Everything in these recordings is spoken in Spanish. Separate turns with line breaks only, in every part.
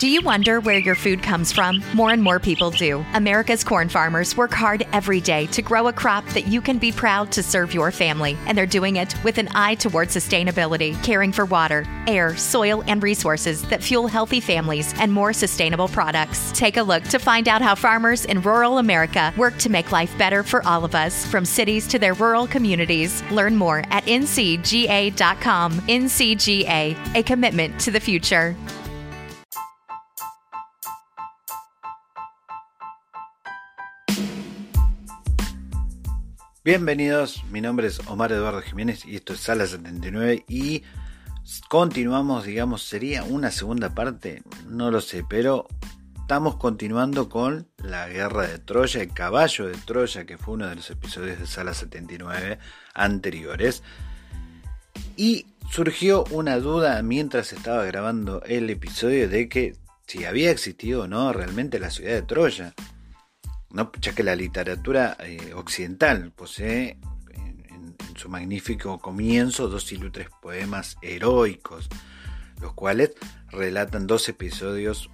Do you wonder where your food comes from? More and more people do. America's corn farmers work hard every day to grow a crop that you can be proud to serve your family, and they're doing it with an eye toward sustainability, caring for water, air, soil, and resources that fuel healthy families and more sustainable products. Take a look to find out how farmers in rural America work to make life better for all of us, from cities to their rural communities. Learn more at ncga.com. NCGA, a commitment to the future.
Bienvenidos, mi nombre es Omar Eduardo Jiménez y esto es Sala 79 y continuamos, digamos, sería una segunda parte, no lo sé, pero estamos continuando con la guerra de Troya, el caballo de Troya, que fue uno de los episodios de Sala 79 anteriores. Y surgió una duda mientras estaba grabando el episodio de que si había existido o no realmente la ciudad de Troya. ¿No? ya que la literatura eh, occidental posee en, en, su magnífico comienzo dos ilustres poemas heroicos, los cuales relatan dos episodios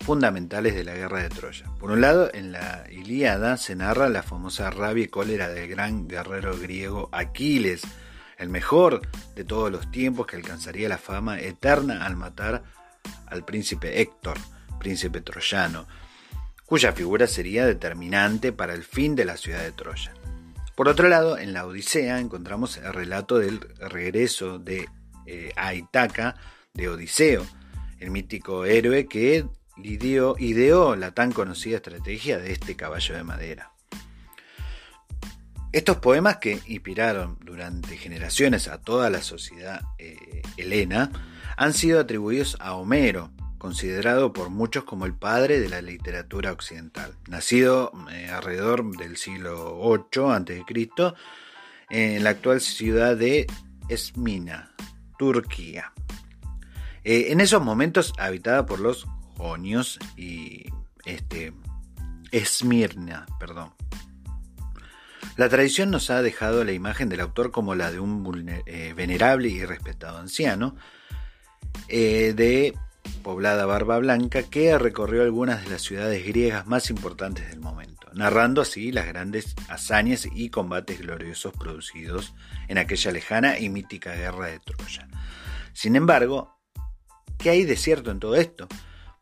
fundamentales de la guerra de Troya. Por un lado, en la Ilíada se narra la famosa rabia y cólera del gran guerrero griego Aquiles, el mejor de todos los tiempos que alcanzaría la fama eterna al matar al príncipe Héctor, príncipe troyano, cuya figura sería determinante para el fin de la ciudad de Troya. Por otro lado, en la Odisea encontramos el relato del regreso de eh, de Odiseo, el mítico héroe que ideó, ideó la tan conocida estrategia de este caballo de madera. Estos poemas que inspiraron durante generaciones a toda la sociedad eh, helena han sido atribuidos a Homero, considerado por muchos como el padre de la literatura occidental. Nacido eh, alrededor del siglo VIII a.C., en la actual ciudad de Esmina, Turquía. Eh, en esos momentos habitada por los jonios y este, Esmirna, perdón. La tradición nos ha dejado la imagen del autor como la de un eh, venerable y respetado anciano, de poblada Barba Blanca, que recorrió algunas de las ciudades griegas más importantes del momento, narrando así las grandes hazañas y combates gloriosos producidos en aquella lejana y mítica guerra de Troya. Sin embargo, ¿qué hay de cierto en todo esto?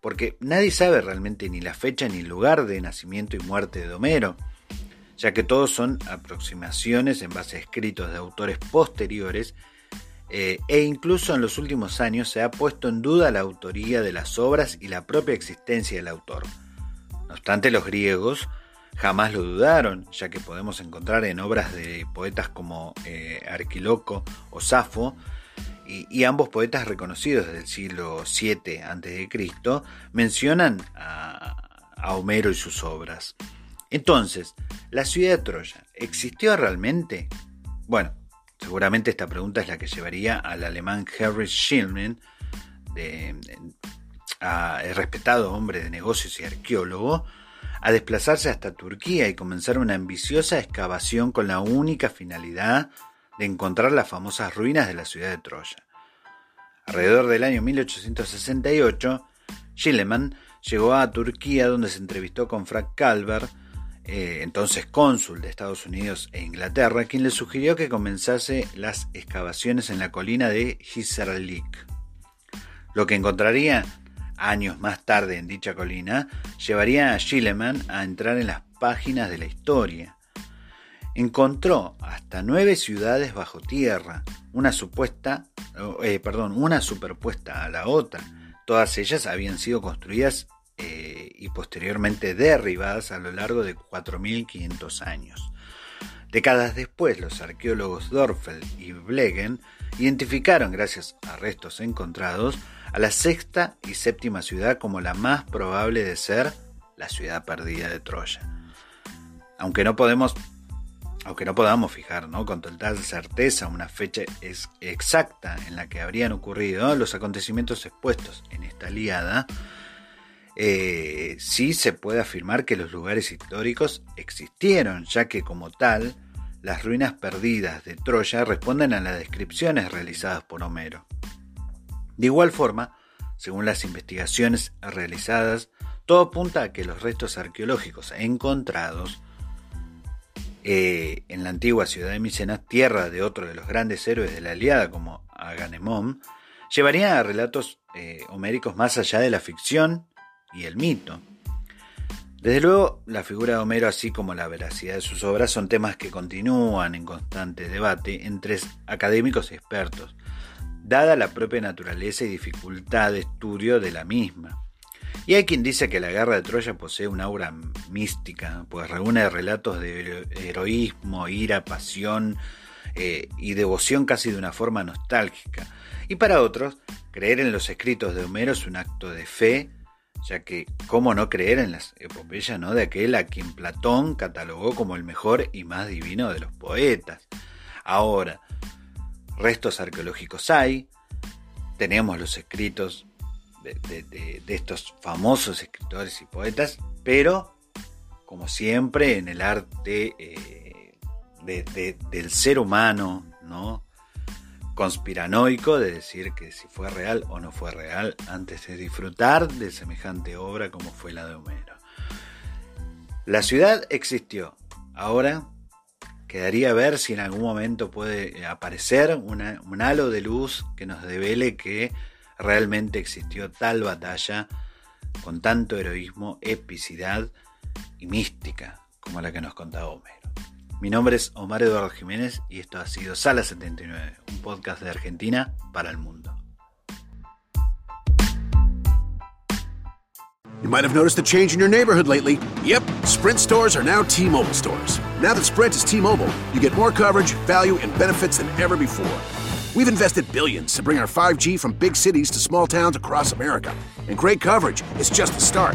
Porque nadie sabe realmente ni la fecha ni el lugar de nacimiento y muerte de Homero, ya que todos son aproximaciones en base a escritos de autores posteriores eh, e incluso en los últimos años se ha puesto en duda la autoría de las obras y la propia existencia del autor. No obstante, los griegos jamás lo dudaron, ya que podemos encontrar en obras de poetas como eh, Arquiloco o Safo, y, ambos poetas reconocidos del siglo VII a.C. mencionan a, a Homero y sus obras. Entonces, ¿la ciudad de Troya existió realmente? Bueno, Seguramente esta pregunta es la que llevaría al alemán Harry Schillman, el respetado hombre de negocios y arqueólogo, a desplazarse hasta Turquía y comenzar una ambiciosa excavación con la única finalidad de encontrar las famosas ruinas de la ciudad de Troya. Alrededor del año 1868, Schillemann llegó a Turquía donde se entrevistó con Frank Calvert, eh, entonces cónsul de Estados Unidos e Inglaterra, quien le sugirió que comenzase las excavaciones en la colina de Hisarlik. Lo que encontraría años más tarde en dicha colina llevaría a Schillemann a entrar en las páginas de la historia. Encontró hasta nueve ciudades bajo tierra, una supuesta, eh, perdón, una superpuesta a la otra. Todas ellas habían sido construidas eh, y posteriormente derribadas a lo largo de 4.500 años. Décadas después, los arqueólogos Dorfeld y Blegen identificaron, gracias a restos encontrados, a la sexta y séptima ciudad como la más probable de ser la ciudad perdida de Troya. Aunque no podemos aunque no podamos fijar con total certeza una fecha exacta en la que habrían ocurrido los acontecimientos expuestos en esta liada, eh, sí se puede afirmar que los lugares históricos existieron, ya que como tal, las ruinas perdidas de Troya responden a las descripciones realizadas por Homero. De igual forma, Según las investigaciones realizadas, todo apunta a que los restos arqueológicos encontrados eh, en la antigua ciudad de Micenas, tierra de otro de los grandes héroes de la Aliada como Aganemón, llevarían a relatos eh, homéricos más allá de la ficción y el mito. Desde luego, la figura de Homero, así como la veracidad de sus obras, son temas que continúan en constante debate entre académicos y expertos, dada la propia naturaleza y dificultad de estudio de la misma. Y hay quien dice que la guerra de Troya posee una aura mística, pues reúne relatos de heroísmo, ira, pasión eh, y devoción casi de una forma nostálgica. Y para otros, creer en los escritos de Homero es un acto de fe ya que cómo no creer en las epopeyas ¿no? de aquel a quien Platón catalogó como el mejor y más divino de los poetas. Ahora, restos arqueológicos hay, tenemos los escritos de, estos famosos escritores y poetas, pero como siempre en el arte eh, del ser humano, ¿no? Conspiranoico de decir que si fue real o no fue real antes de disfrutar de semejante obra como fue la de Homero. La ciudad existió. Ahora quedaría ver si en algún momento puede aparecer un halo de luz que nos devele que realmente existió tal batalla con tanto heroísmo, epicidad y mística como la que nos contaba Homero. Mi nombre es Omar Eduardo Jiménez y esto ha sido Sala 79, un podcast de Argentina para el mundo.
You might have noticed a change in your neighborhood lately. Yep, Sprint stores are now T-Mobile stores. Now that Sprint is T-Mobile, you get more coverage, value, and benefits than ever before. We've invested billions to bring our 5G from big cities to small towns across America. And great coverage is just the start.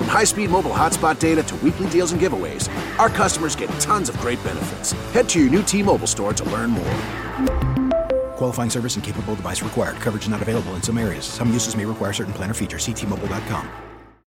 From high-speed mobile hotspot data to weekly deals and giveaways, our customers get tons of great benefits. Head to your new T-Mobile store to learn more.
Qualifying service and capable device required. Coverage not available in some areas. Some uses may require certain plan or features. See T-Mobile.com.